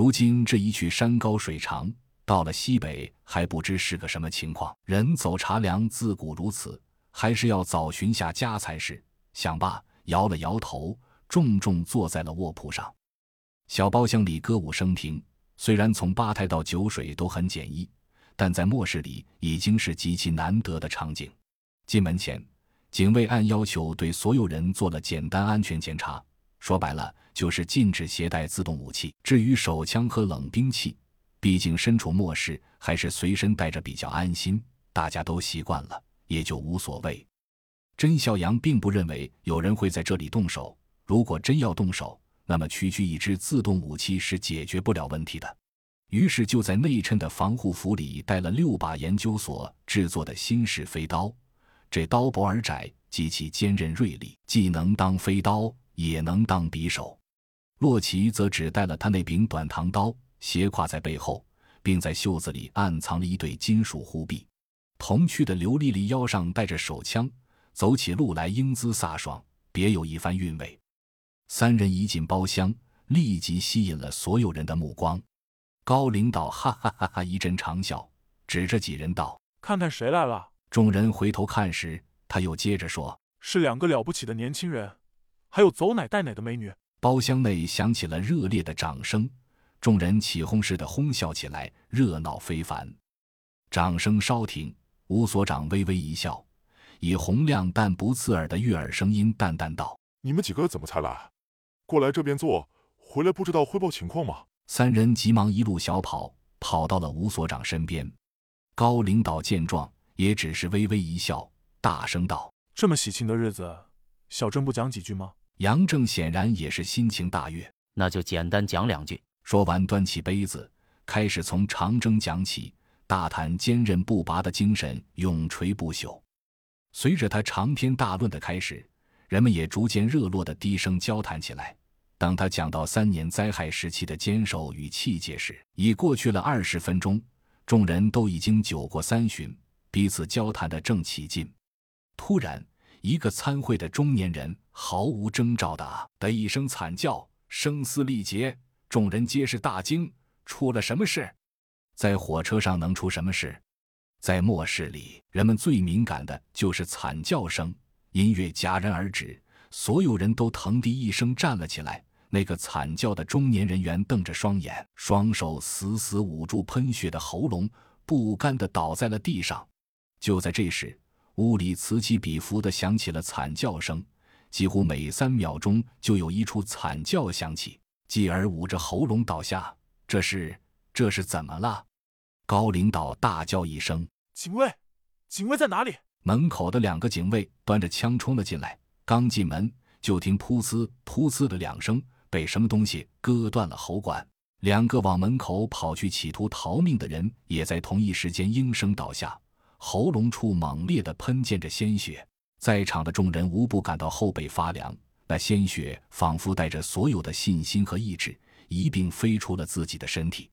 如今这一去山高水长，到了西北还不知是个什么情况。人走茶凉，自古如此，还是要早寻下家才是。想罢，摇了摇头，重重坐在了卧铺上。小包厢里歌舞升平，虽然从吧台到酒水都很简易，但在末世里已经是极其难得的场景。进门前，警卫按要求对所有人做了简单安全检查。说白了，就是禁止携带自动武器。至于手枪和冷兵器，毕竟身处末世，还是随身带着比较安心。大家都习惯了，也就无所谓。甄孝阳并不认为有人会在这里动手。如果真要动手，那么区区一支自动武器是解决不了问题的。于是就在内衬的防护服里带了六把研究所制作的新式飞刀。这刀薄而窄，极其坚韧锐利，既能当飞刀。也能当匕首，洛奇则只带了他那柄短唐刀，斜挎在背后，并在袖子里暗藏了一对金属护臂。同去的刘丽丽腰上带着手枪，走起路来英姿飒爽，别有一番韵味。三人一进包厢，立即吸引了所有人的目光。高领导哈哈哈哈一阵长笑，指着几人道：“看看谁来了。”众人回头看时，他又接着说：“是两个了不起的年轻人。”还有走奶带奶的美女，包厢内响起了热烈的掌声，众人起哄似的哄笑起来，热闹非凡。掌声稍停，吴所长微微一笑，以洪亮但不刺耳的悦耳声音淡淡道：“你们几个怎么才来？过来这边坐，回来不知道汇报情况吗？”三人急忙一路小跑，跑到了吴所长身边。高领导见状，也只是微微一笑，大声道：“这么喜庆的日子，小郑不讲几句吗？”杨正显然也是心情大悦，那就简单讲两句。说完，端起杯子，开始从长征讲起，大谈坚韧不拔的精神永垂不朽。随着他长篇大论的开始，人们也逐渐热络的低声交谈起来。当他讲到三年灾害时期的坚守与气节时，已过去了二十分钟，众人都已经酒过三巡，彼此交谈的正起劲。突然，一个参会的中年人毫无征兆的的一声惨叫，声嘶力竭，众人皆是大惊。出了什么事？在火车上能出什么事？在末世里，人们最敏感的就是惨叫声。音乐戛然而止，所有人都腾地一声站了起来。那个惨叫的中年人员瞪着双眼，双手死死捂住喷血的喉咙，不甘地倒在了地上。就在这时，屋里此起彼伏的响起了惨叫声，几乎每三秒钟就有一处惨叫响起。继而捂着喉咙倒下，这是这是怎么了？高领导大叫一声：“警卫，警卫在哪里？”门口的两个警卫端着枪冲了进来，刚进门就听噗呲噗呲的两声，被什么东西割断了喉管。两个往门口跑去企图逃命的人也在同一时间应声倒下。喉咙处猛烈的喷溅着鲜血，在场的众人无不感到后背发凉。那鲜血仿佛带着所有的信心和意志，一并飞出了自己的身体。